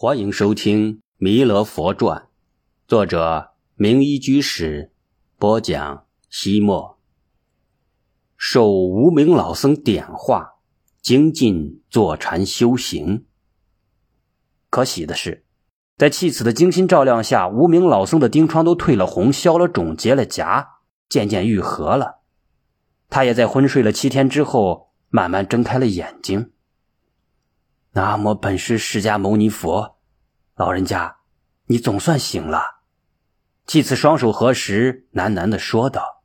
欢迎收听《弥勒佛传》，作者明一居士播讲。西莫受无名老僧点化，精进坐禅修行。可喜的是，在弃子的精心照料下，无名老僧的钉疮都退了红，消了肿，结了痂，渐渐愈合了。他也在昏睡了七天之后，慢慢睁开了眼睛。南无本师释迦牟尼佛，老人家，你总算醒了。弃子双手合十，喃喃的说道。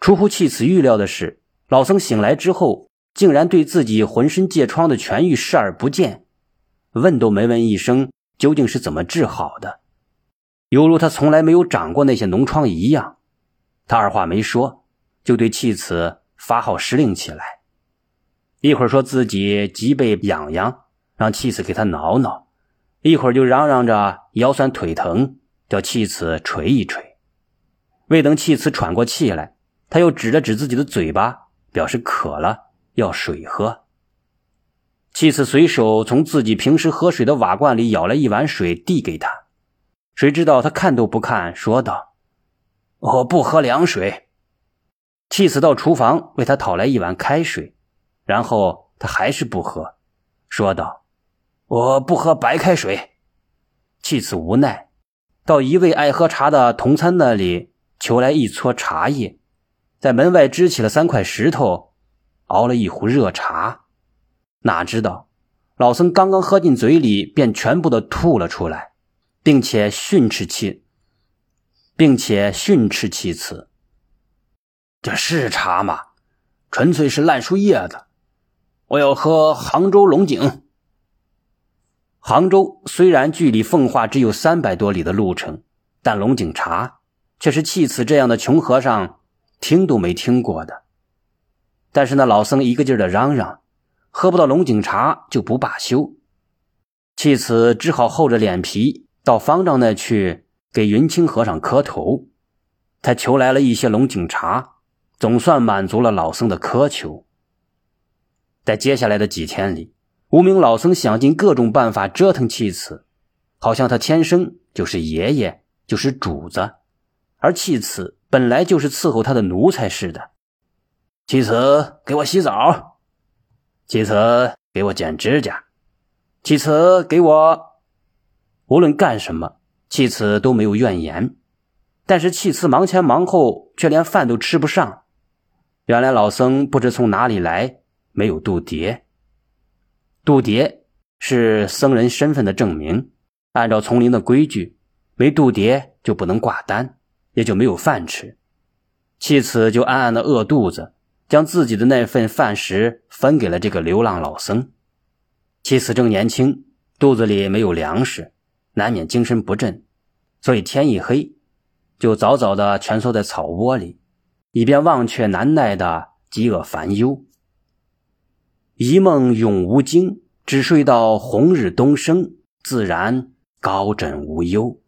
出乎弃子预料的是，老僧醒来之后，竟然对自己浑身疥疮的痊愈视而不见，问都没问一声究竟是怎么治好的，犹如他从来没有长过那些脓疮一样。他二话没说，就对弃子发号施令起来。一会儿说自己脊背痒痒，让妻子给他挠挠；一会儿就嚷嚷着腰酸腿疼，叫妻子捶一捶。未等妻子喘过气来，他又指了指自己的嘴巴，表示渴了，要水喝。妻子随手从自己平时喝水的瓦罐里舀来一碗水，递给他。谁知道他看都不看，说道：“我不喝凉水。”妻子到厨房为他讨来一碗开水。然后他还是不喝，说道：“我不喝白开水。”弃子无奈，到一位爱喝茶的同参那里求来一撮茶叶，在门外支起了三块石头，熬了一壶热茶。哪知道老僧刚刚喝进嘴里，便全部的吐了出来，并且训斥弃，并且训斥弃子：“这是茶吗？纯粹是烂树叶子。”我要喝杭州龙井。杭州虽然距离奉化只有三百多里的路程，但龙井茶却是弃子这样的穷和尚听都没听过的。但是那老僧一个劲儿的嚷嚷，喝不到龙井茶就不罢休。弃子只好厚着脸皮到方丈那去给云清和尚磕头。他求来了一些龙井茶，总算满足了老僧的苛求。在接下来的几天里，无名老僧想尽各种办法折腾弃子，好像他天生就是爷爷，就是主子，而弃子本来就是伺候他的奴才似的。弃子给我洗澡，弃子给我剪指甲，弃子给我……无论干什么，弃子都没有怨言。但是弃子忙前忙后，却连饭都吃不上。原来老僧不知从哪里来。没有度牒，度牒是僧人身份的证明。按照丛林的规矩，没度牒就不能挂单，也就没有饭吃。弃子就暗暗的饿肚子，将自己的那份饭食分给了这个流浪老僧。弃子正年轻，肚子里没有粮食，难免精神不振，所以天一黑，就早早的蜷缩在草窝里，以便忘却难耐的饥饿烦忧。一梦永无惊，只睡到红日东升，自然高枕无忧。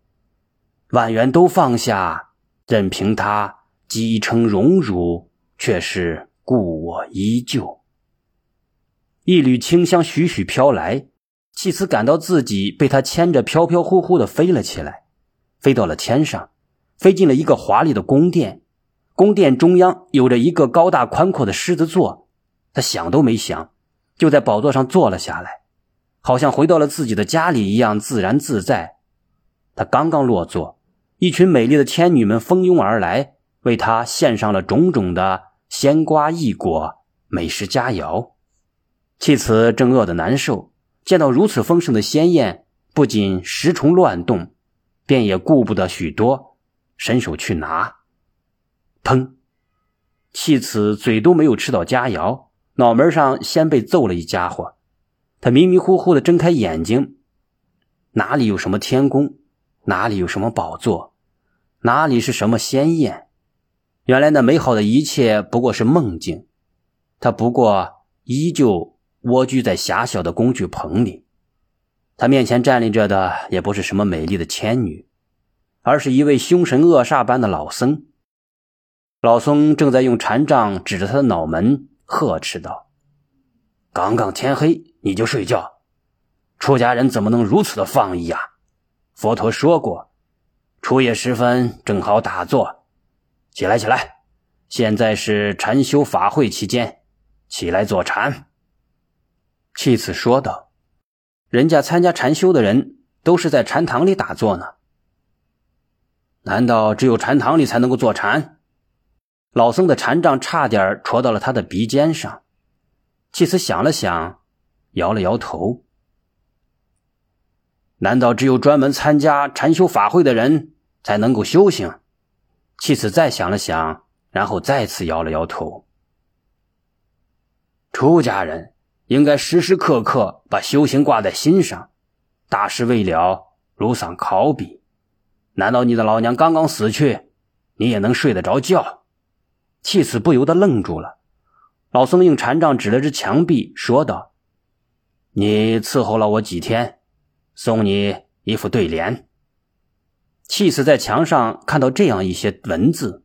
万缘都放下，任凭他几成荣辱，却是故我依旧。一缕清香徐徐飘来，弃子感到自己被他牵着飘飘忽忽的飞了起来，飞到了天上，飞进了一个华丽的宫殿。宫殿中央有着一个高大宽阔的狮子座，他想都没想。就在宝座上坐了下来，好像回到了自己的家里一样自然自在。他刚刚落座，一群美丽的天女们蜂拥而来，为他献上了种种的鲜瓜异果、美食佳肴。弃子正饿得难受，见到如此丰盛的鲜宴，不仅食虫乱动，便也顾不得许多，伸手去拿。砰！弃子嘴都没有吃到佳肴。脑门上先被揍了一家伙，他迷迷糊糊的睁开眼睛，哪里有什么天宫，哪里有什么宝座，哪里是什么仙宴？原来那美好的一切不过是梦境，他不过依旧蜗居在狭小的工具棚里，他面前站立着的也不是什么美丽的仙女，而是一位凶神恶煞般的老僧。老僧正在用禅杖指着他的脑门。呵斥道：“刚刚天黑你就睡觉，出家人怎么能如此的放逸啊？佛陀说过，初夜时分正好打坐。起来，起来！现在是禅修法会期间，起来坐禅。弃子说道：“人家参加禅修的人都是在禅堂里打坐呢，难道只有禅堂里才能够坐禅？”老僧的禅杖差点戳到了他的鼻尖上。弃子想了想，摇了摇头。难道只有专门参加禅修法会的人才能够修行？弃子再想了想，然后再次摇了摇头。出家人应该时时刻刻把修行挂在心上，大事未了如丧考妣。难道你的老娘刚刚死去，你也能睡得着觉？气死不由得愣住了。老僧用禅杖指了指墙壁，说道：“你伺候了我几天。”送你一副对联。气死在墙上看到这样一些文字：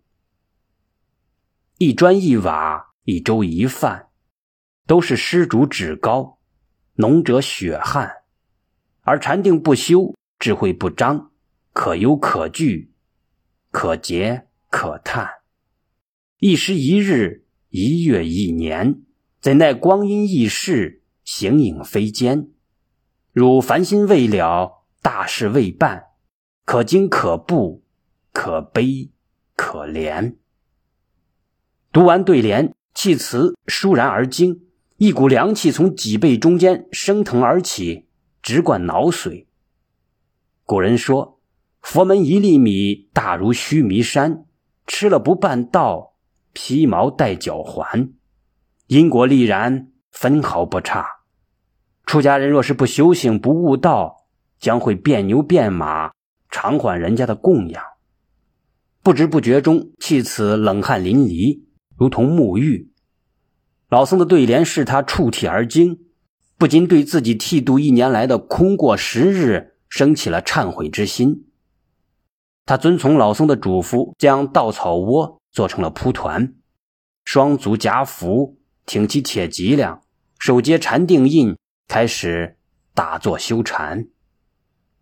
一砖一瓦，一粥一饭，都是施主旨高，农者血汗；而禅定不修，智慧不彰，可忧可惧，可劫可叹。一时一日，一月一年，怎奈光阴易逝，形影非坚。汝凡心未了，大事未办，可惊可怖，可悲可怜。读完对联，弃词倏然而惊，一股凉气从脊背中间升腾而起，直灌脑髓。古人说：“佛门一粒米，大如须弥山，吃了不半道，皮毛带脚环。因果立然，分毫不差。”出家人若是不修行、不悟道，将会变牛变马，偿还人家的供养。不知不觉中，弃此冷汗淋漓，如同沐浴。老僧的对联使他触体而惊，不禁对自己剃度一年来的空过时日生起了忏悔之心。他遵从老僧的嘱咐，将稻草窝做成了蒲团，双足夹扶，挺起铁脊梁，手接禅定印。开始打坐修禅。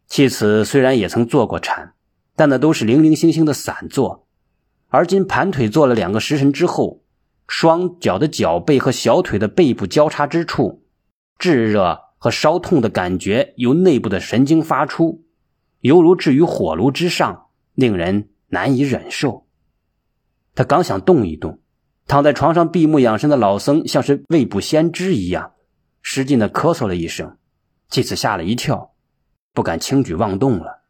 弃此虽然也曾做过禅，但那都是零零星星的散坐。而今盘腿坐了两个时辰之后，双脚的脚背和小腿的背部交叉之处，炙热和烧痛的感觉由内部的神经发出，犹如置于火炉之上，令人难以忍受。他刚想动一动，躺在床上闭目养神的老僧像是未卜先知一样。使劲的咳嗽了一声，妻子吓了一跳，不敢轻举妄动了。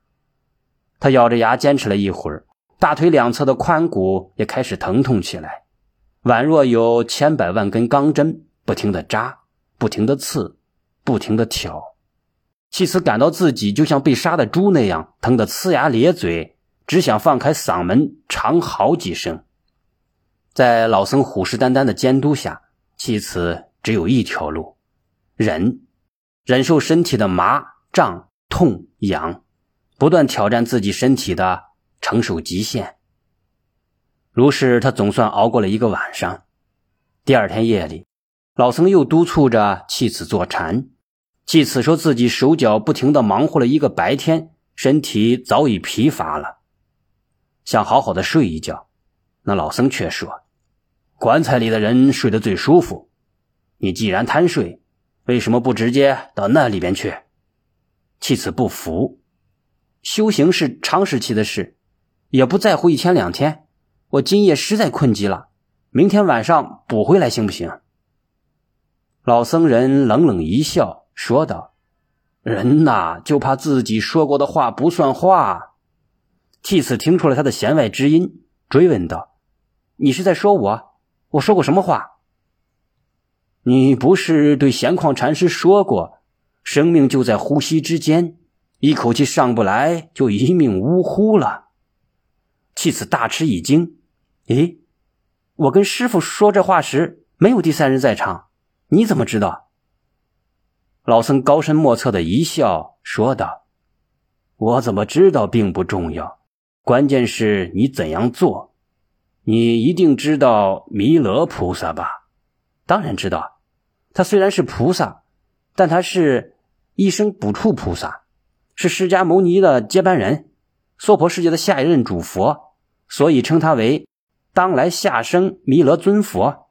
他咬着牙坚持了一会儿，大腿两侧的髋骨也开始疼痛起来，宛若有千百万根钢针不停的扎，不停的刺，不停的挑。妻子感到自己就像被杀的猪那样，疼得呲牙咧嘴，只想放开嗓门长嚎几声。在老僧虎视眈眈的监督下，妻子只有一条路。忍，忍受身体的麻、胀、痛、痒，不断挑战自己身体的承受极限。如是，他总算熬过了一个晚上。第二天夜里，老僧又督促着妻子坐禅。妻子说自己手脚不停的忙活了一个白天，身体早已疲乏了，想好好的睡一觉。那老僧却说：“棺材里的人睡得最舒服，你既然贪睡。”为什么不直接到那里边去？弃子不服。修行是长时期的事，也不在乎一天两天。我今夜实在困极了，明天晚上补回来行不行？老僧人冷冷一笑，说道：“人呐，就怕自己说过的话不算话。”弃子听出了他的弦外之音，追问道：“你是在说我？我说过什么话？”你不是对闲旷禅师说过，生命就在呼吸之间，一口气上不来就一命呜呼了。弃子大吃一惊，咦，我跟师傅说这话时没有第三人在场，你怎么知道？老僧高深莫测的一笑，说道：“我怎么知道并不重要，关键是你怎样做。你一定知道弥勒菩萨吧？”当然知道，他虽然是菩萨，但他是一生补处菩萨，是释迦牟尼的接班人，娑婆世界的下一任主佛，所以称他为当来下生弥勒尊佛。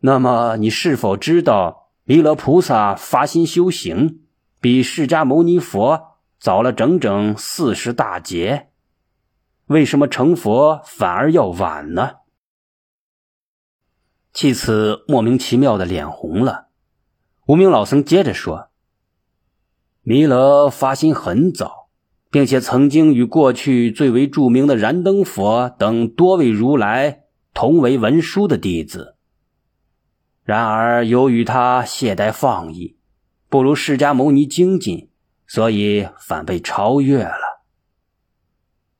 那么，你是否知道弥勒菩萨发心修行，比释迦牟尼佛早了整整四十大劫？为什么成佛反而要晚呢？弃子莫名其妙的脸红了。无名老僧接着说：“弥勒发心很早，并且曾经与过去最为著名的燃灯佛等多位如来同为文殊的弟子。然而由于他懈怠放逸，不如释迦牟尼精进，所以反被超越了。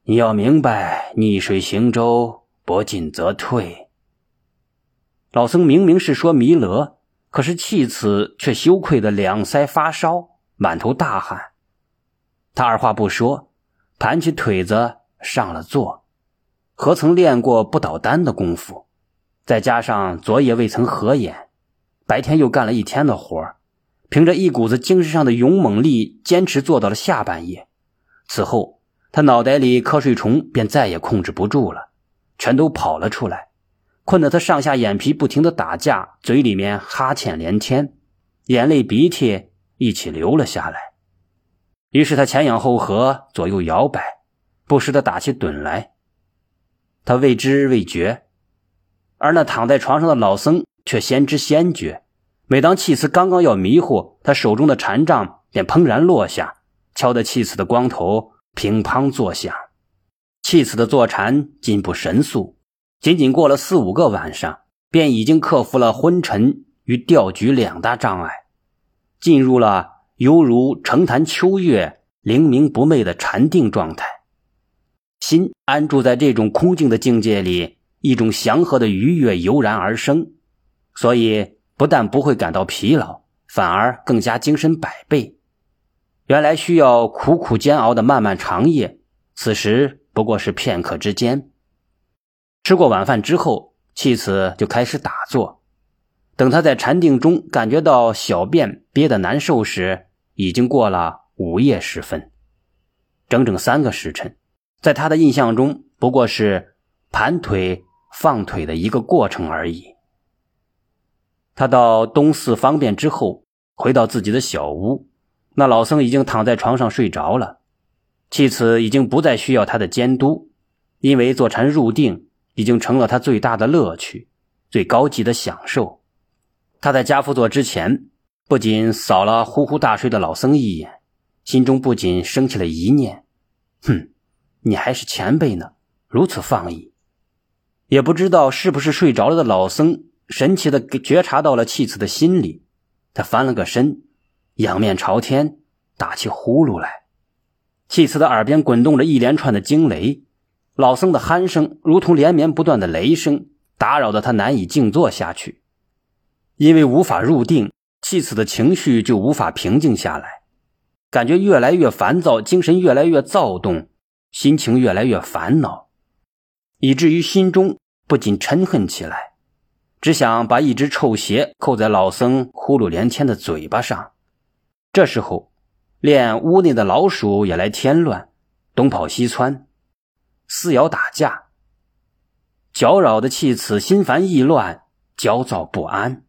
你要明白，逆水行舟，不进则退。”老僧明明是说弥勒，可是弃此却羞愧的两腮发烧，满头大汗。他二话不说，盘起腿子上了座。何曾练过不倒丹的功夫？再加上昨夜未曾合眼，白天又干了一天的活凭着一股子精神上的勇猛力，坚持做到了下半夜。此后，他脑袋里瞌睡虫便再也控制不住了，全都跑了出来。困得他上下眼皮不停的打架，嘴里面哈欠连天，眼泪鼻涕一起流了下来。于是他前仰后合，左右摇摆，不时的打起盹来。他未知未觉，而那躺在床上的老僧却先知先觉。每当弃慈刚刚要迷糊，他手中的禅杖便砰然落下，敲得弃慈的光头乒乓作响。弃慈的坐禅进步神速。仅仅过了四五个晚上，便已经克服了昏沉与吊举两大障碍，进入了犹如澄潭秋月、灵明不昧的禅定状态。心安住在这种空静的境界里，一种祥和的愉悦油然而生，所以不但不会感到疲劳，反而更加精神百倍。原来需要苦苦煎熬的漫漫长夜，此时不过是片刻之间。吃过晚饭之后，弃子就开始打坐。等他在禅定中感觉到小便憋得难受时，已经过了午夜时分，整整三个时辰。在他的印象中，不过是盘腿放腿的一个过程而已。他到东寺方便之后，回到自己的小屋，那老僧已经躺在床上睡着了。弃子已经不再需要他的监督，因为坐禅入定。已经成了他最大的乐趣，最高级的享受。他在家父座之前，不仅扫了呼呼大睡的老僧一眼，心中不仅升起了一念：“哼，你还是前辈呢，如此放逸。”也不知道是不是睡着了的老僧神奇的觉察到了弃子的心理，他翻了个身，仰面朝天打起呼噜来，弃子的耳边滚动着一连串的惊雷。老僧的鼾声如同连绵不断的雷声，打扰得他难以静坐下去。因为无法入定，弃此的情绪就无法平静下来，感觉越来越烦躁，精神越来越躁动，心情越来越烦恼，以至于心中不禁嗔恨起来，只想把一只臭鞋扣在老僧呼噜连天的嘴巴上。这时候，连屋内的老鼠也来添乱，东跑西窜。撕咬打架，搅扰的气此心烦意乱，焦躁不安。